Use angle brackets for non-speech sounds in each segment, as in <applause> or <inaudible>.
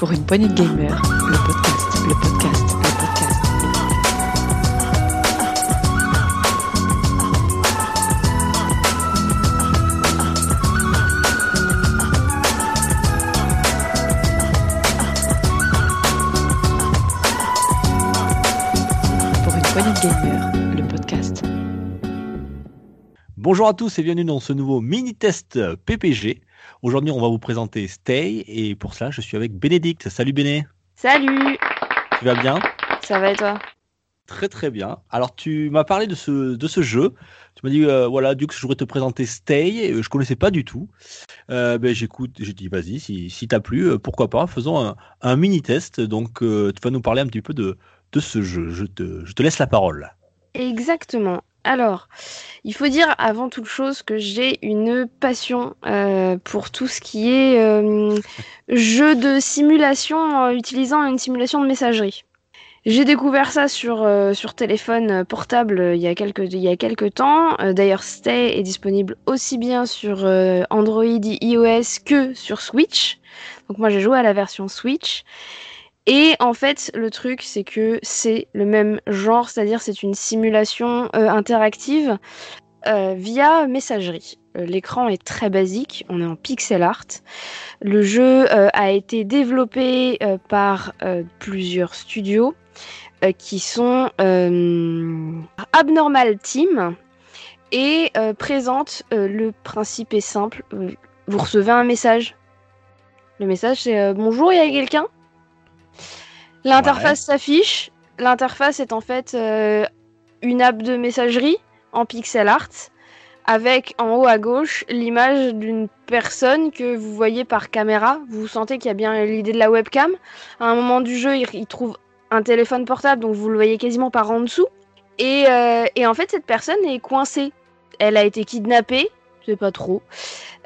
Pour une poignée de gamers, le podcast, le podcast, le podcast. Pour une poignée de gamers, le podcast. Bonjour à tous et bienvenue dans ce nouveau mini-test PPG. Aujourd'hui, on va vous présenter Stay et pour cela, je suis avec Bénédicte. Salut Béné, Salut tu vas bien? Ça va et toi? Très très bien. Alors, tu m'as parlé de ce, de ce jeu. Tu m'as dit, euh, voilà, Dux, je voudrais te présenter Stay. Euh, Je connaissais pas du tout. Euh, ben, j'écoute, j'ai dit, vas-y, si, si t'as plu, euh, pourquoi pas, faisons un, un mini-test. Donc, euh, tu vas nous parler un petit peu de, de ce jeu. Je te, je te laisse la parole. Exactement. Alors, il faut dire avant toute chose que j'ai une passion euh, pour tout ce qui est euh, <laughs> jeu de simulation euh, utilisant une simulation de messagerie. J'ai découvert ça sur, téléphone portable il y a quelques, il y a quelques temps. D'ailleurs, Stay est disponible aussi bien sur Android iOS que sur Switch. Donc moi j'ai joué à la version Switch. Et en fait, le truc, c'est que c'est le même genre, c'est-à-dire c'est une simulation euh, interactive euh, via messagerie. Euh, L'écran est très basique, on est en pixel art. Le jeu a été développé par plusieurs studios qui sont Abnormal Team et présente le principe est simple. Vous recevez un message. Le message c'est bonjour, il y a quelqu'un? L'interface s'affiche. L'interface est en fait euh, une app de messagerie en pixel art avec en haut à gauche l'image d'une personne que vous voyez par caméra. Vous sentez qu'il y a bien l'idée de la webcam. À un moment du jeu, il, il trouve un téléphone portable, donc vous le voyez quasiment par en dessous. Et, euh, et en fait, cette personne est coincée. Elle a été kidnappée, je sais pas trop.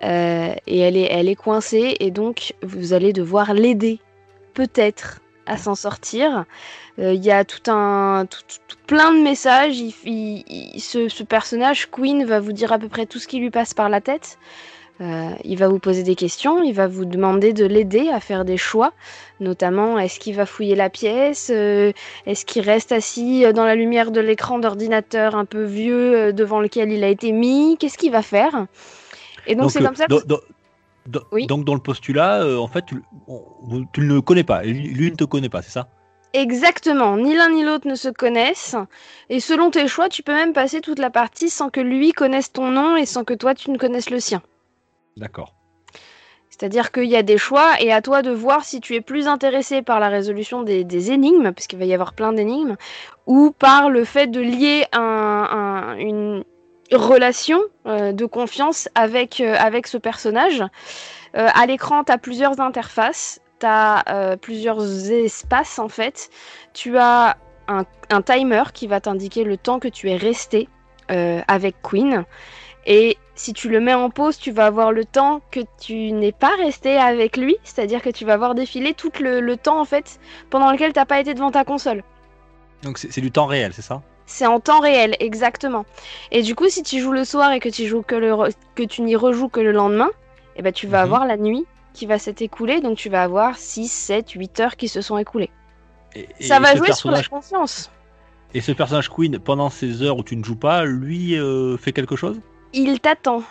Euh, et elle est, elle est coincée, et donc vous allez devoir l'aider, peut-être, à s'en sortir. Euh, Il y a tout un, tout, tout- plein de messages. Il, il- il- ce, ce personnage, Queen, va vous dire à peu près tout ce qui lui passe par la tête. Euh, il va vous poser des questions, il va vous demander de l'aider à faire des choix, notamment est-ce qu'il va fouiller la pièce, euh, est-ce qu'il reste assis dans la lumière de l'écran d'ordinateur un peu vieux devant lequel il a été mis, qu'est-ce qu'il va faire? Et donc c'est comme ça que dans- Oui. Donc, dans le postulat, euh, en fait, tu, on- vous- tu ne le connais pas. Lui, lui ne te connaît pas, c'est ça? Exactement, ni l'un ni l'autre ne se connaissent. Et selon tes choix, tu peux même passer toute la partie sans que lui connaisse ton nom et sans que toi tu ne connaisses le sien. D'accord. C'est-à-dire qu'il y a des choix et à toi de voir si tu es plus intéressé par la résolution des, des énigmes, parce qu'il va y avoir plein d'énigmes, ou par le fait de lier un- un- une relation euh, de confiance avec, euh, avec ce personnage. Euh, à l'écran, tu as plusieurs interfaces, tu as plusieurs espaces en fait. Tu as un, timer qui va t'indiquer le temps que tu es resté avec Queen. Et si tu le mets en pause, tu vas avoir le temps que tu n'es pas resté avec lui, c'est-à-dire que tu vas voir défiler tout le, le temps en fait pendant lequel t'as pas été devant ta console. Donc, c'est du temps réel, c'est ça? C'est en temps réel, exactement. Et du coup, si tu joues le soir et que tu joues que le re- que tu n'y rejoues que le lendemain, eh ben tu vas Mhm. avoir la nuit qui va s'être écoulée, donc tu vas avoir 6, 7, 8 heures qui se sont écoulées. Et- Ça et va jouer sur la conscience. Et ce personnage Queen, pendant ces heures où tu ne joues pas, lui euh, fait quelque chose? Il t'attend.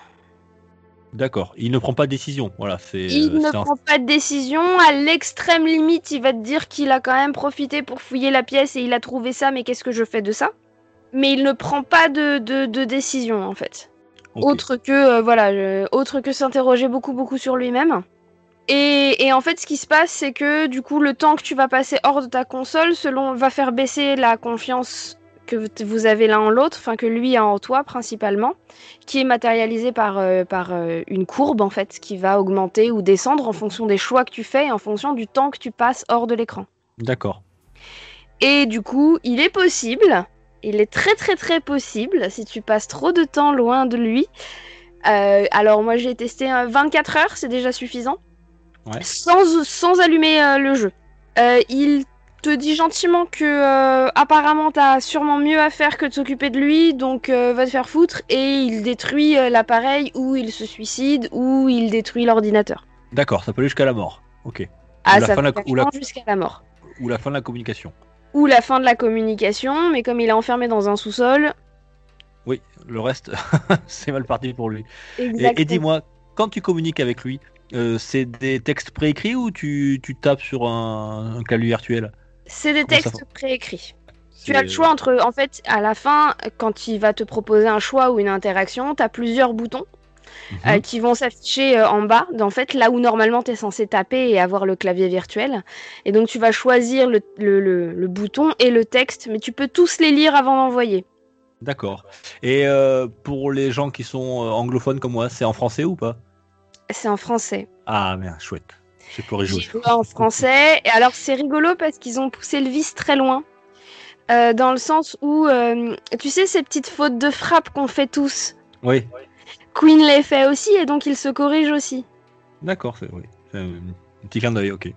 D'accord. Il ne prend pas de décision. Voilà, c'est. Il euh, ne un- prend pas de décision. À l'extrême limite, il va te dire qu'il a quand même profité pour fouiller la pièce et il a trouvé ça, mais qu'est-ce que je fais de ça? Mais il ne prend pas de, de, de décision, en fait. Autre que, euh, voilà, euh, autre que s'interroger beaucoup, beaucoup sur lui-même. Et, et en fait, ce qui se passe, c'est que du coup, le temps que tu vas passer hors de ta console, selon, va faire baisser la confiance que vous avez l'un en l'autre, enfin que lui a en toi principalement, qui est matérialisée par, euh, par euh, une courbe en fait, qui va augmenter ou descendre en fonction des choix que tu fais et en fonction du temps que tu passes hors de l'écran. D'accord. Et du coup, il est possible, il est très très très possible, si tu passes trop de temps loin de lui. euh, alors moi j'ai testé euh, 24 heures, c'est déjà suffisant. Ouais. Sans, sans allumer euh, le jeu. Euh, il te dit gentiment que apparemment t'as sûrement mieux à faire que de s'occuper de lui, donc va te faire foutre et il détruit l'appareil ou il se suicide ou il détruit l'ordinateur. D'accord, ça peut aller jusqu'à la mort. Ok. Ah, Ou la ça fin la- ou la- jusqu'à la mort. Ou la fin de la communication. Ou la fin de la communication, mais comme il est enfermé dans un sous-sol. Oui, le reste, <laughs> c'est mal parti pour lui. Et, Exactement. et dis-moi, quand tu communiques avec lui, euh, c'est des textes préécrits ou tu, tu tapes sur un, un clavier virtuel? C'est des Comment textes préécrits. Tu as le choix entre, en fait, à la fin, quand il va te proposer un choix ou une interaction, tu as plusieurs boutons Mhm. euh, qui vont s'afficher euh, en bas, en fait, là où normalement tu es censé taper et avoir le clavier virtuel. Et donc tu vas choisir le, le- le- le bouton et le texte, mais tu peux tous les lire avant d'envoyer. D'accord. Et euh, pour les gens qui sont anglophones comme moi, c'est en français ou pas? C'est en français. Ah merde, chouette. J'ai. J'ai joué en français. Et alors c'est rigolo parce qu'ils ont poussé le vice très loin. Euh, dans le sens où, euh, tu sais, ces petites fautes de frappe qu'on fait tous, Oui, Queen les fait aussi et donc il se corrige aussi. d'accord, c'est oui. Un petit clin d'œil, ok.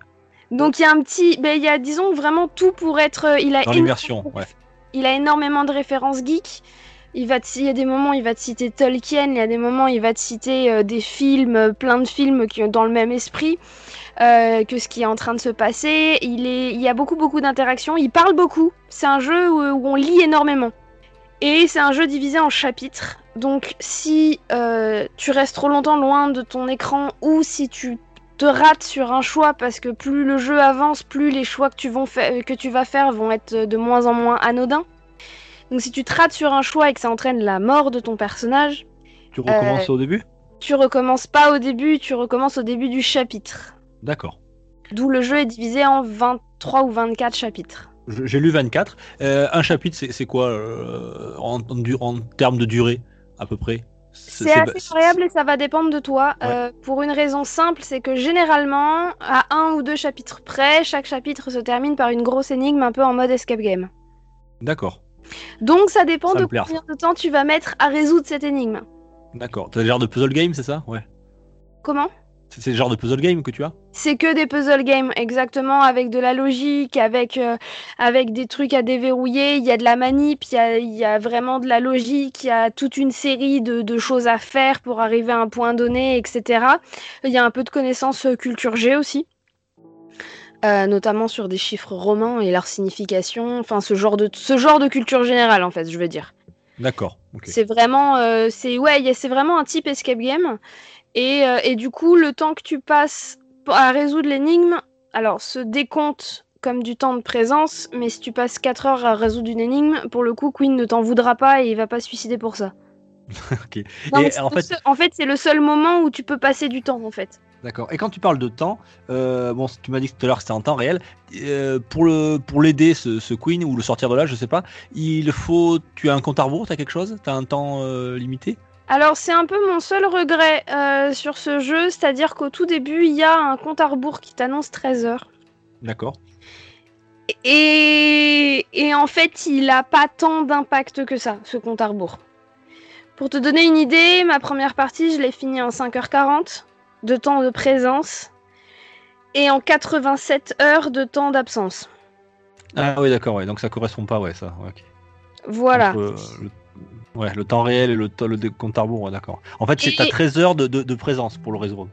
Donc il y a un petit, ben, il y a disons vraiment tout pour être, euh, il a Dans énormément- l'immersion, ouais. il a énormément de références geeks. Il va te- il y a des moments, il va te citer Tolkien, il y a des moments, il va te citer euh, des films, euh, plein de films qui ont dans le même esprit euh, que ce qui est en train de se passer. Il, est, il y a beaucoup, beaucoup d'interactions. Il parle beaucoup. C'est un jeu où, où on lit énormément. Et c'est un jeu divisé en chapitres. Donc si euh, tu restes trop longtemps loin de ton écran ou si tu te rates sur un choix parce que plus le jeu avance, plus les choix que tu, vont fa- que tu vas faire vont être de moins en moins anodins. Donc si tu te rates sur un choix et que ça entraîne la mort de ton personnage, Tu recommences au début? tu recommences pas au début, tu recommences au début du chapitre. D'accord. D'où le jeu est divisé en 23 ou 24 chapitres. J'ai lu 24. Euh, un chapitre, c'est quoi euh, en, en du- en termes de durée, à peu près? C'est assez variable et ça va dépendre de toi. Ouais. Euh, pour une raison simple, c'est que généralement, à un ou deux chapitres près, chaque chapitre se termine par une grosse énigme un peu en mode escape game. D'accord, Donc ça dépend Ça de combien de temps tu vas mettre à résoudre cette énigme. d'accord. T'as genre de puzzle game, c'est ça? Ouais. Comment? C'est le genre de puzzle game que tu as C'est que des puzzle games, exactement, avec de la logique, avec, euh, avec des trucs à déverrouiller. Il y a de la manip, il y a, il y a vraiment de la logique, il y a toute une série de, de choses à faire pour arriver à un point donné, etc. Il y a un peu de connaissances euh, culture G aussi. Euh, notamment sur des chiffres romains et leur signification, enfin ce genre de ce genre de culture générale en fait, je veux dire. D'accord. C'est vraiment, euh, c'est ouais, c'est vraiment un type escape game. Et, euh, et du coup, le temps que tu passes à résoudre l'énigme, alors se décompte comme du temps de présence, mais si tu passes 4 heures à résoudre une énigme, pour le coup, Queen ne t'en voudra pas et il va pas se suicider pour ça. <laughs> Ok. Non, Et mais c'est en fait- seul- en fait, c'est le seul moment où tu peux passer du temps, en fait. D'accord. Et quand tu parles de temps, euh, bon, tu m'as dit tout à l'heure que c'était en temps réel. euh, pour le pour l'aider, ce, ce Queen ou le sortir de là, je sais pas. Il faut. Tu as un compte à rebours, t'as quelque chose? T'as un temps euh, limité? Alors, c'est un peu mon seul regret euh, sur ce jeu, c'est-à-dire qu'au tout début, il y a un compte à rebours qui t'annonce 13 heures. D'accord. Et, et en fait, il a pas tant d'impact que ça, ce compte à rebours. Pour te donner une idée, ma première partie, je l'ai finie en 5h40 de temps de présence et en 87 heures de temps d'absence. Ah oui, d'accord. Ouais. Donc ça correspond pas, ouais, ça. ouais, ok. Voilà. Euh, le, ouais, le temps réel et le, compte à rebours, ouais, d'accord. En fait, c'est Et- t'as 13 heures de, de, de présence pour le réseau.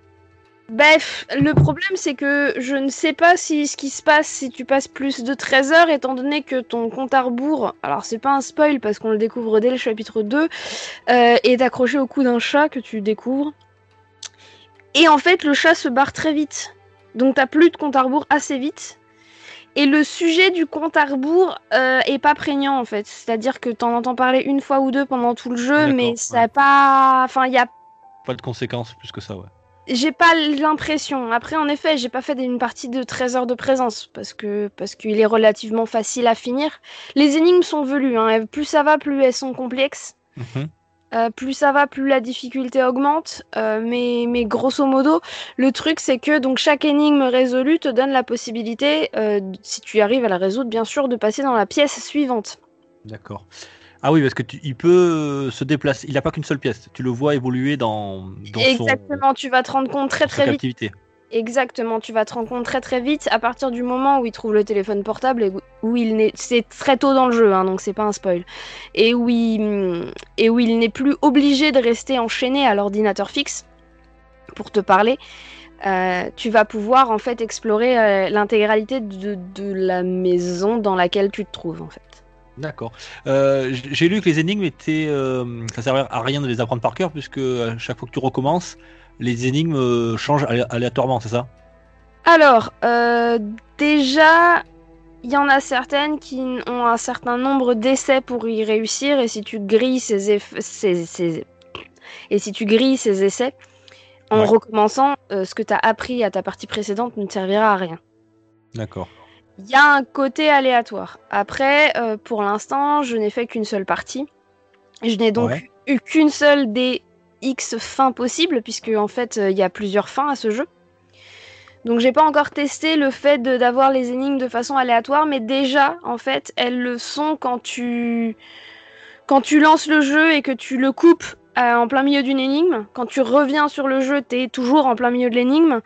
Bref, le problème c'est que je ne sais pas si ce qui se passe si tu passes plus de 13 heures, étant donné que ton compte à rebours, alors c'est pas un spoil parce qu'on le découvre dès le chapitre 2, euh, est accroché au cou d'un chat que tu découvres. Et en fait, le chat se barre très vite. Donc t'as plus de compte à rebours assez vite. Et le sujet du compte à rebours euh, est pas prégnant en fait. C'est-à-dire que t'en entends parler une fois ou deux pendant tout le jeu, mais ça a pas. Enfin, il y a Pas de conséquences plus que ça, ouais. j'ai pas l'impression. Après, en effet, j'ai pas fait une partie de 13 heures de présence parce que parce qu'il est relativement facile à finir. Les énigmes sont velues. Hein. Plus ça va, plus elles sont complexes. Mhm. Euh, plus ça va, plus la difficulté augmente. Euh, mais, mais grosso modo, le truc c'est que donc chaque énigme résolue te donne la possibilité, euh, si tu arrives à la résoudre, bien sûr, de passer dans la pièce suivante. D'accord. Ah oui, parce que tu, il peut se déplacer. Il n'a pas qu'une seule pièce. Tu le vois évoluer dans, dans son, Exactement, tu vas te rendre compte très très vite. Exactement, tu vas te rendre compte très très vite à partir du moment où il trouve le téléphone portable et où il n'est, c'est très tôt dans le jeu, hein, donc c'est pas un spoil, et où il, et où il n'est plus obligé de rester enchaîné à l'ordinateur fixe pour te parler. euh, tu vas pouvoir en fait explorer euh, l'intégralité de, de la maison dans laquelle tu te trouves en fait. D'accord. Euh, J'ai lu que les énigmes étaient. ça servait à rien de les apprendre par cœur, puisque à chaque fois que tu recommences, les énigmes changent alé- aléatoirement, c'est ça? Alors, déjà, il y en a certaines qui ont un certain nombre d'essais pour y réussir, et si tu grilles ces, eff- ces- ces- et si tu grilles ces essais en Ouais. recommençant, euh, ce que tu as appris à ta partie précédente ne te servira à rien. D'accord. Il y a un côté aléatoire. Après, euh, pour l'instant, je n'ai fait qu'une seule partie. Je n'ai donc Ouais. eu qu'une seule des X fins possibles, puisque en fait, euh, il y a plusieurs fins à ce jeu. Donc, j'ai pas encore testé le fait d'avoir les énigmes de façon aléatoire, mais déjà, en fait, elles le sont quand tu quand tu lances le jeu et que tu le coupes euh, en plein milieu d'une énigme. Quand tu reviens sur le jeu, t'es toujours en plein milieu de l'énigme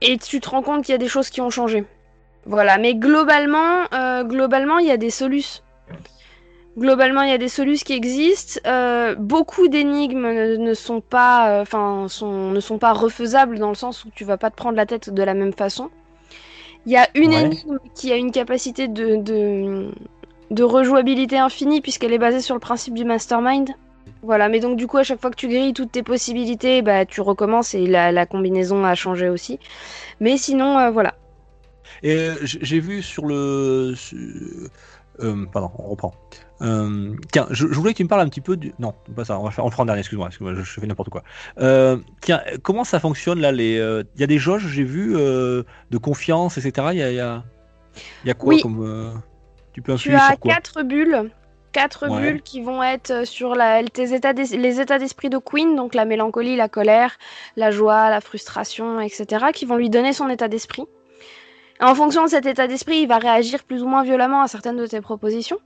et tu te rends compte qu'il y a des choses qui ont changé. Voilà, mais globalement, euh, globalement, il y a des solutions. Globalement, il y a des solutions qui existent. Euh, beaucoup d'énigmes ne, ne sont pas, euh, enfin, ne sont pas refaisables dans le sens où tu vas pas te prendre la tête de la même façon. Il y a une Ouais. énigme qui a une capacité de, de, de rejouabilité infinie puisqu'elle est basée sur le principe du mastermind. Voilà, mais donc du coup, à chaque fois que tu grilles toutes tes possibilités, bah, tu recommences et la, la combinaison a changé aussi. Mais sinon, euh, voilà. Et j'ai vu sur le. Euh, pardon, on reprend. Euh, tiens, je, je voulais que tu me parles un petit peu du. Non, pas ça, on va faire, on le fera en dernier, excuse-moi, excuse-moi, je, je fais n'importe quoi. Euh, tiens, comment ça fonctionne là les, Il y a des jauges, j'ai vu, de confiance, etc. Il y a, il y a, il y a quoi Oui. comme. tu peux Tu as sur quoi? quatre bulles. Quatre Ouais. bulles qui vont être sur la, tes états d'es- les états d'esprit de Queen, donc la mélancolie, la colère, la joie, la frustration, etc., qui vont lui donner son état d'esprit. En fonction de cet état d'esprit, il va réagir plus ou moins violemment à certaines de tes propositions.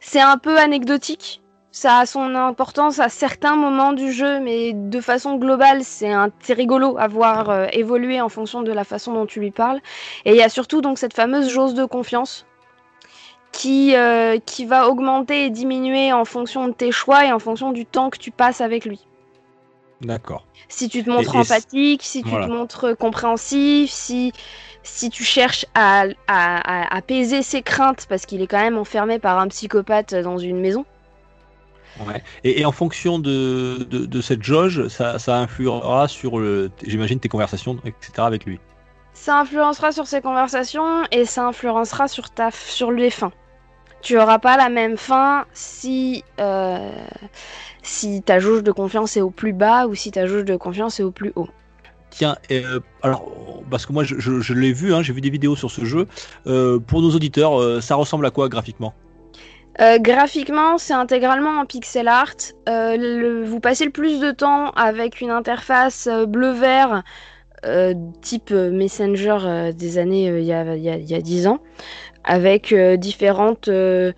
C'est un peu anecdotique. Ça a son importance à certains moments du jeu, mais de façon globale, c'est un- rigolo à voir euh, évoluer en fonction de la façon dont tu lui parles. Et il y a surtout donc cette fameuse jauge de confiance qui, euh, qui va augmenter et diminuer en fonction de tes choix et en fonction du temps que tu passes avec lui. D'accord. Si tu te montres Et- et c- empathique, si tu voilà. te montres compréhensif, si, si tu cherches à, à, à apaiser ses craintes, parce qu'il est quand même enfermé par un psychopathe dans une maison. Ouais. Et, et en fonction de, de, de cette jauge, ça, ça influera sur, j'imagine, tes conversations, etc. avec lui. Ça influencera sur ses conversations et ça influencera sur, ta, sur les fins. Tu auras pas la même fin si, euh, si ta jauge de confiance est au plus bas ou si ta jauge de confiance est au plus haut. Tiens, euh, alors, parce que moi je, je- je l'ai vu, hein, j'ai vu des vidéos sur ce jeu. Euh, pour nos auditeurs, ça ressemble à quoi graphiquement? Euh, graphiquement, c'est intégralement en pixel art. Euh, le- vous passez le plus de temps avec une interface bleu-vert euh, type Messenger des années il y, a, y a 10 ans, avec euh, différentes euh,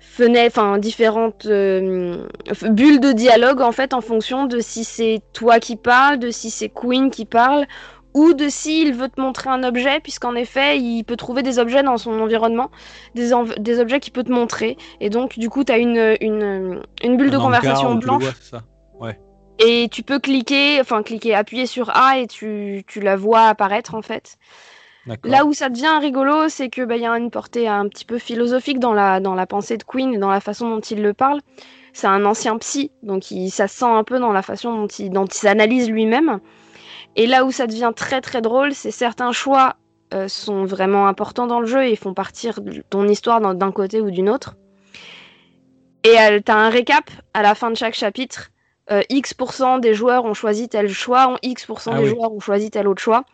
fenêtres, enfin différentes euh, bulles de dialogue en fait en fonction de si c'est toi qui parles, de si c'est Queen qui parle ou de s'il veut te montrer un objet, puisqu'en effet, il peut trouver des objets dans son environnement, des, env- des objets qu'il peut te montrer. Et donc, du coup, tu as une, une, une bulle de Un conversation blanche. vois, Et tu peux cliquer, enfin cliquer, appuyer sur A et tu, tu la vois apparaître en fait. Là où ça devient rigolo, c'est que bah, y a une portée un petit peu philosophique dans la, dans la pensée de Queen et dans la façon dont il le parle. C'est un ancien psy, donc il, ça se sent un peu dans la façon dont il, dont il s'analyse lui-même. Et là où ça devient très très drôle, c'est certains choix euh, sont vraiment importants dans le jeu et font partir de ton histoire d'un côté ou d'une autre. Et euh, t'as un récap à la fin de chaque chapitre. Euh, X% des joueurs ont choisi tel choix, X% Ah des oui. joueurs ont choisi tel autre choix.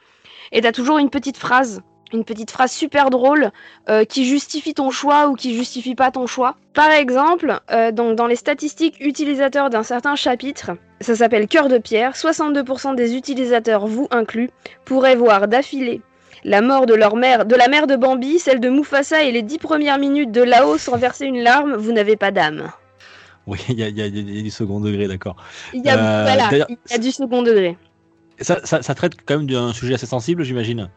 Et t'as toujours une petite phrase, une petite phrase super drôle euh, qui justifie ton choix ou qui justifie pas ton choix. Par exemple, euh, donc dans les statistiques utilisateurs d'un certain chapitre, ça s'appelle Cœur de pierre, 62% des utilisateurs, vous inclus, pourraient voir d'affilée la mort de leur mère, de la mère de Bambi, celle de Mufasa et les 10 premières minutes de Lao sans verser une larme, vous n'avez pas d'âme. Oui, il y a, y y du second degré, d'accord. Il y a, Euh, voilà, d'ailleurs, il y a du second degré. Ça, ça, ça traite quand même d'un sujet assez sensible, j'imagine.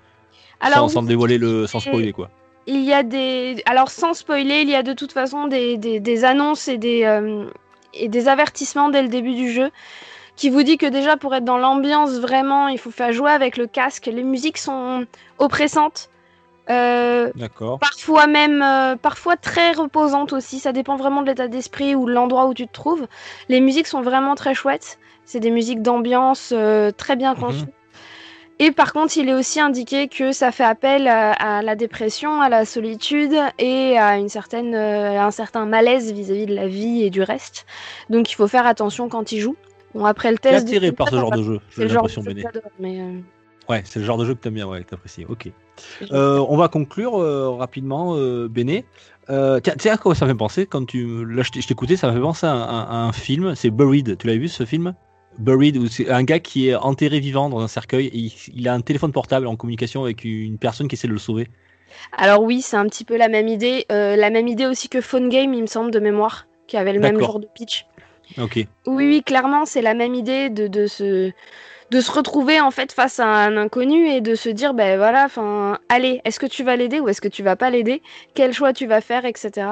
Alors, sans, sans dévoiler le, sans spoiler quoi. Il y a des. Alors, sans spoiler, il y a de toute façon des, des, des annonces et des, euh, et des avertissements dès le début du jeu qui vous dit que déjà pour être dans l'ambiance vraiment, il faut faire jouer avec le casque. Les musiques sont oppressantes. Euh, D'accord. parfois même, euh, parfois très reposantes aussi. Ça dépend vraiment de l'état d'esprit ou de l'endroit où tu te trouves. Les musiques sont vraiment très chouettes. C'est des musiques d'ambiance euh, très bien conçues. Et par contre, il est aussi indiqué que ça fait appel à, à la dépression, à la solitude et à une certaine, euh, un certain malaise vis-à-vis de la vie et du reste. Donc, il faut faire attention quand il joue. Bon, après le T'es test. attiré par ce genre de jeu, C'est j'ai le genre de l'impression, jeu que Béné. euh, Ouais, c'est le genre de jeu que t'aimes bien, ouais, que t'apprécies. Ok. Euh, on va conclure euh, rapidement, euh, Béné. Euh, tiens, à quoi ça me fait penser quand tu. Là, je t'ai- je t'écoutais, ça me fait penser à un, à un film. C'est Buried. Tu l'as vu ce film? Buried, c'est un gars qui est enterré vivant dans un cercueil et il, a un téléphone portable en communication avec une personne qui essaie de le sauver. Alors oui, c'est un petit peu la même idée. Euh, la même idée aussi que Phone Game, il me semble, de mémoire, qui avait le même genre de pitch. Ok. Oui, oui, clairement, c'est la même idée de, de se de se retrouver en fait face à un inconnu et de se dire ben voilà, enfin, allez, est-ce que tu vas l'aider ou est-ce que tu vas pas l'aider? Quel choix tu vas faire, etc.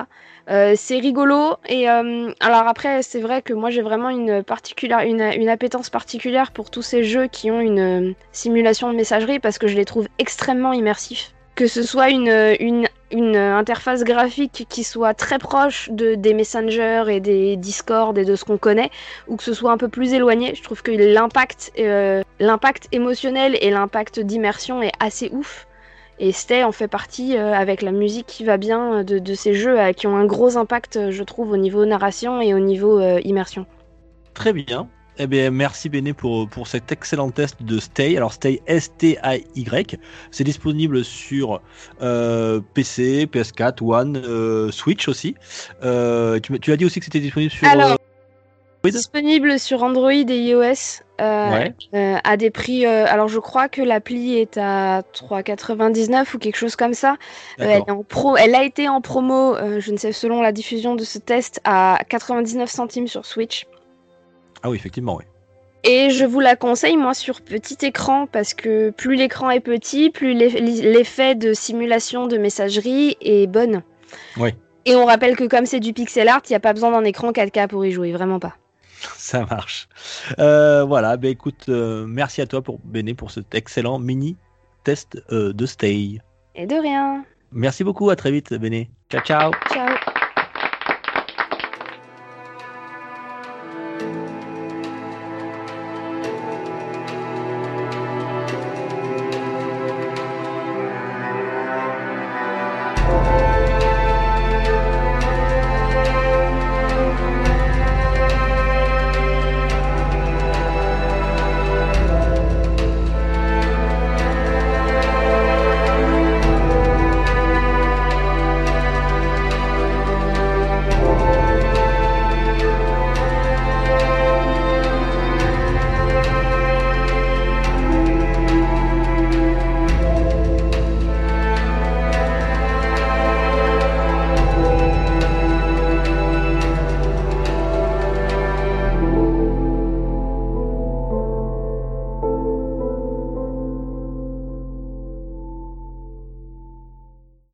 Euh, c'est rigolo et euh, alors après, c'est vrai que moi j'ai vraiment une particulière appétence particulière pour tous ces jeux qui ont une euh, simulation de messagerie parce que je les trouve extrêmement immersifs. Que ce soit une, une interface graphique qui soit très proche de, des messengers et des Discord et de ce qu'on connaît, ou que ce soit un peu plus éloigné. Je trouve que l'impact, euh, l'impact émotionnel et l'impact d'immersion est assez ouf. Et Stay en fait partie euh, avec la musique qui va bien euh, de, ces jeux euh, qui ont un gros impact, euh, je trouve, au niveau narration et au niveau euh, immersion. Très bien. Eh bien, merci Béné pour, pour cet excellent test de Stay. Alors, Stay S-T-A-Y. C'est disponible sur euh, PC, PS4, One, euh, Switch aussi. Euh, tu, as dit aussi que c'était disponible sur. Alors, Android Disponible sur Android et iOS Ouais. à des prix. alors, je crois que l'appli est à 3,99 ou quelque chose comme ça. Elle, D'accord. est en pro, elle a été en promo, je ne sais, selon la diffusion de ce test, à 99 centimes sur Switch. Ah oui, effectivement, oui. Et je vous la conseille, moi, sur petit écran, parce que plus l'écran est petit, plus l'eff- l'effet de simulation de messagerie est bonne. Ouais. Et on rappelle que comme c'est du pixel art, il n'y a pas besoin d'un écran 4K pour y jouer, vraiment pas. <laughs> Ça marche. Euh, voilà, ben écoute, euh, merci à toi pour Béné pour cet excellent mini test euh, de Stay. Et de rien. Merci beaucoup, à très vite Béné. Ciao ciao. Ciao.